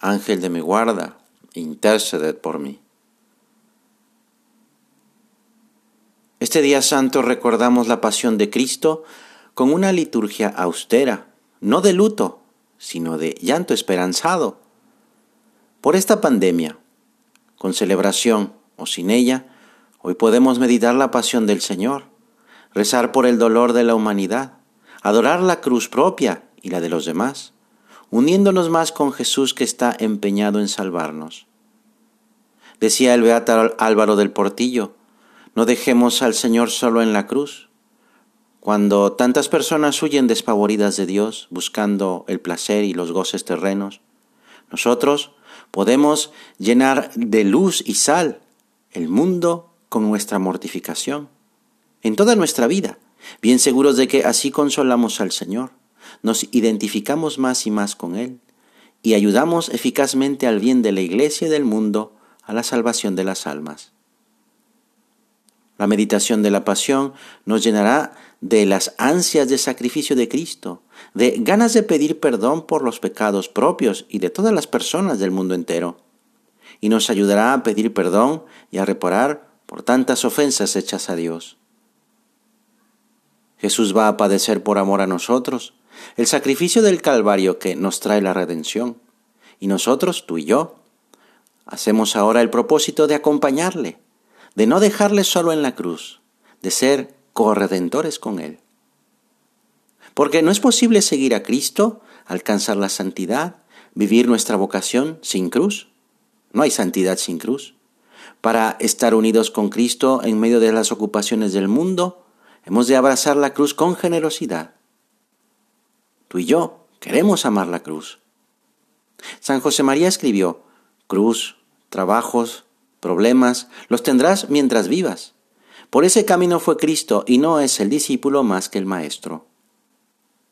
Ángel de mi guarda, interceded por mí. Este día santo recordamos la pasión de Cristo con una liturgia austera, no de luto, sino de llanto esperanzado. Por esta pandemia, con celebración o sin ella, hoy podemos meditar la pasión del Señor, rezar por el dolor de la humanidad, adorar la cruz propia y la de los demás uniéndonos más con Jesús que está empeñado en salvarnos. Decía el beato Álvaro del Portillo, no dejemos al Señor solo en la cruz. Cuando tantas personas huyen despavoridas de Dios, buscando el placer y los goces terrenos, nosotros podemos llenar de luz y sal el mundo con nuestra mortificación, en toda nuestra vida, bien seguros de que así consolamos al Señor nos identificamos más y más con Él y ayudamos eficazmente al bien de la Iglesia y del mundo a la salvación de las almas. La meditación de la pasión nos llenará de las ansias de sacrificio de Cristo, de ganas de pedir perdón por los pecados propios y de todas las personas del mundo entero, y nos ayudará a pedir perdón y a reparar por tantas ofensas hechas a Dios. Jesús va a padecer por amor a nosotros, el sacrificio del Calvario que nos trae la redención. Y nosotros, tú y yo, hacemos ahora el propósito de acompañarle, de no dejarle solo en la cruz, de ser corredentores con él. Porque no es posible seguir a Cristo, alcanzar la santidad, vivir nuestra vocación sin cruz. No hay santidad sin cruz. Para estar unidos con Cristo en medio de las ocupaciones del mundo, hemos de abrazar la cruz con generosidad Tú y yo queremos amar la cruz. San José María escribió, cruz, trabajos, problemas, los tendrás mientras vivas. Por ese camino fue Cristo y no es el discípulo más que el Maestro.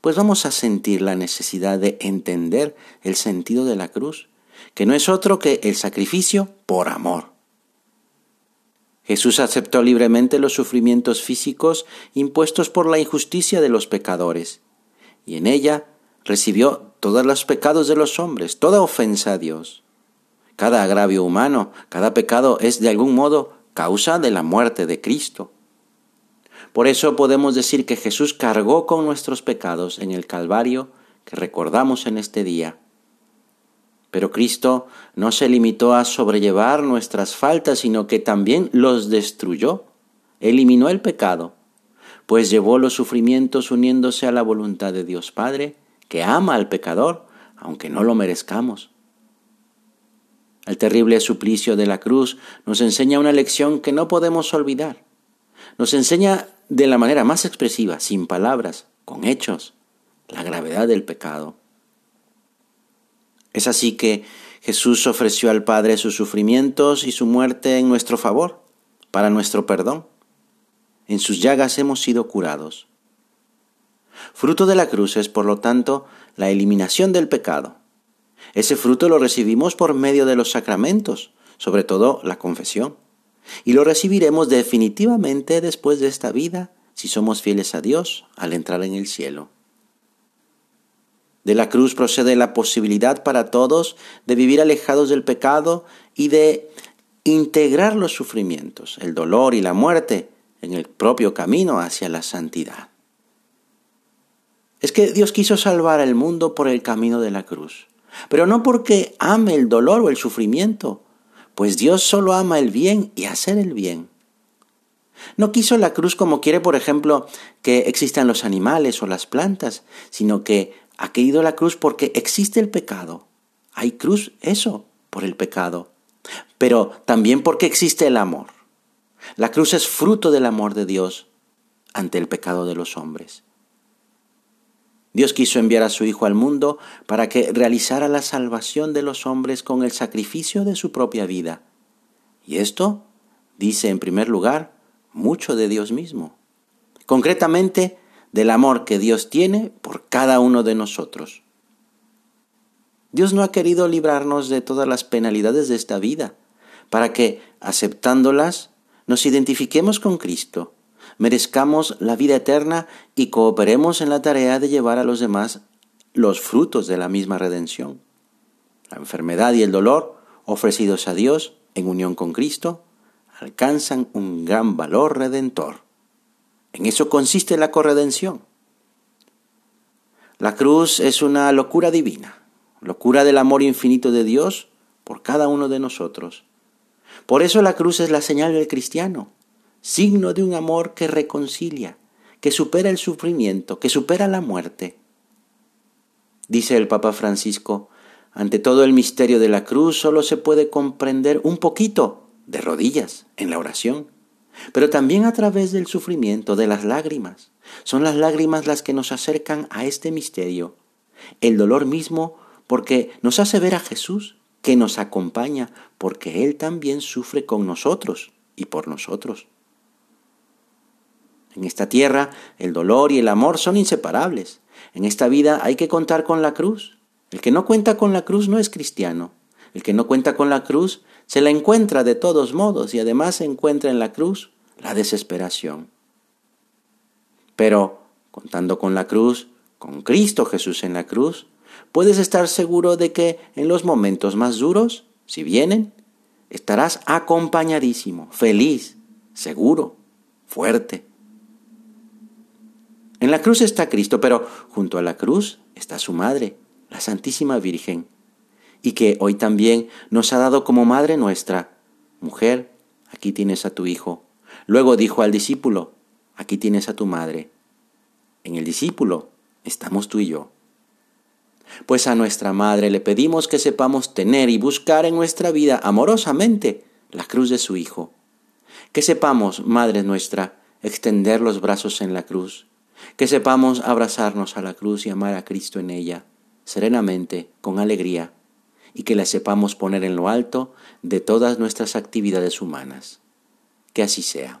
Pues vamos a sentir la necesidad de entender el sentido de la cruz, que no es otro que el sacrificio por amor. Jesús aceptó libremente los sufrimientos físicos impuestos por la injusticia de los pecadores y en ella recibió todos los pecados de los hombres, toda ofensa a Dios. Cada agravio humano, cada pecado es de algún modo causa de la muerte de Cristo. Por eso podemos decir que Jesús cargó con nuestros pecados en el Calvario que recordamos en este día. Pero Cristo no se limitó a sobrellevar nuestras faltas, sino que también los destruyó, eliminó el pecado pues llevó los sufrimientos uniéndose a la voluntad de Dios Padre, que ama al pecador, aunque no lo merezcamos. El terrible suplicio de la cruz nos enseña una lección que no podemos olvidar. Nos enseña de la manera más expresiva, sin palabras, con hechos, la gravedad del pecado. Es así que Jesús ofreció al Padre sus sufrimientos y su muerte en nuestro favor, para nuestro perdón. En sus llagas hemos sido curados. Fruto de la cruz es, por lo tanto, la eliminación del pecado. Ese fruto lo recibimos por medio de los sacramentos, sobre todo la confesión, y lo recibiremos definitivamente después de esta vida si somos fieles a Dios al entrar en el cielo. De la cruz procede la posibilidad para todos de vivir alejados del pecado y de integrar los sufrimientos, el dolor y la muerte en el propio camino hacia la santidad. Es que Dios quiso salvar al mundo por el camino de la cruz, pero no porque ame el dolor o el sufrimiento, pues Dios solo ama el bien y hacer el bien. No quiso la cruz como quiere, por ejemplo, que existan los animales o las plantas, sino que ha querido la cruz porque existe el pecado. Hay cruz, eso, por el pecado, pero también porque existe el amor. La cruz es fruto del amor de Dios ante el pecado de los hombres. Dios quiso enviar a su Hijo al mundo para que realizara la salvación de los hombres con el sacrificio de su propia vida. Y esto dice en primer lugar mucho de Dios mismo. Concretamente, del amor que Dios tiene por cada uno de nosotros. Dios no ha querido librarnos de todas las penalidades de esta vida, para que, aceptándolas, nos identifiquemos con Cristo merezcamos la vida eterna y cooperemos en la tarea de llevar a los demás los frutos de la misma redención. La enfermedad y el dolor ofrecidos a Dios en unión con Cristo alcanzan un gran valor redentor. En eso consiste la corredención. La cruz es una locura divina, locura del amor infinito de Dios por cada uno de nosotros. Por eso la cruz es la señal del cristiano, signo de un amor que reconcilia, que supera el sufrimiento, que supera la muerte. Dice el Papa Francisco, ante todo el misterio de la cruz solo se puede comprender un poquito de rodillas en la oración, pero también a través del sufrimiento, de las lágrimas. Son las lágrimas las que nos acercan a este misterio. El dolor mismo porque nos hace ver a Jesús, que nos acompaña, porque Él también sufre con nosotros y por nosotros. En esta tierra el dolor y el amor son inseparables. En esta vida hay que contar con la cruz. El que no cuenta con la cruz no es cristiano. El que no cuenta con la cruz se la encuentra de todos modos y además se encuentra en la cruz la desesperación. Pero, contando con la cruz, con Cristo Jesús en la cruz, puedes estar seguro de que en los momentos más duros, si vienen, estarás acompañadísimo, feliz, seguro, fuerte. En la cruz está Cristo, pero junto a la cruz está su madre, la Santísima Virgen, y que hoy también nos ha dado como madre nuestra. Mujer, aquí tienes a tu hijo. Luego dijo al discípulo, aquí tienes a tu madre. En el discípulo estamos tú y yo. Pues a nuestra madre le pedimos que sepamos tener y buscar en nuestra vida amorosamente la cruz de su Hijo. Que sepamos, Madre nuestra, extender los brazos en la cruz que sepamos abrazarnos a la cruz y amar a Cristo en ella, serenamente, con alegría, y que la sepamos poner en lo alto de todas nuestras actividades humanas. Que así sea.